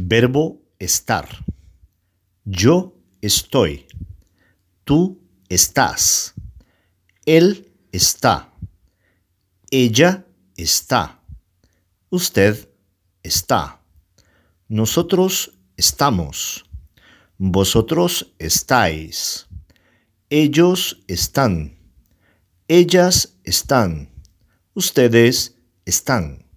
Verbo estar. Yo estoy. Tú estás. Él está. Ella está. Usted está. Nosotros estamos. Vosotros estáis. Ellos están. Ellas están. Ustedes están.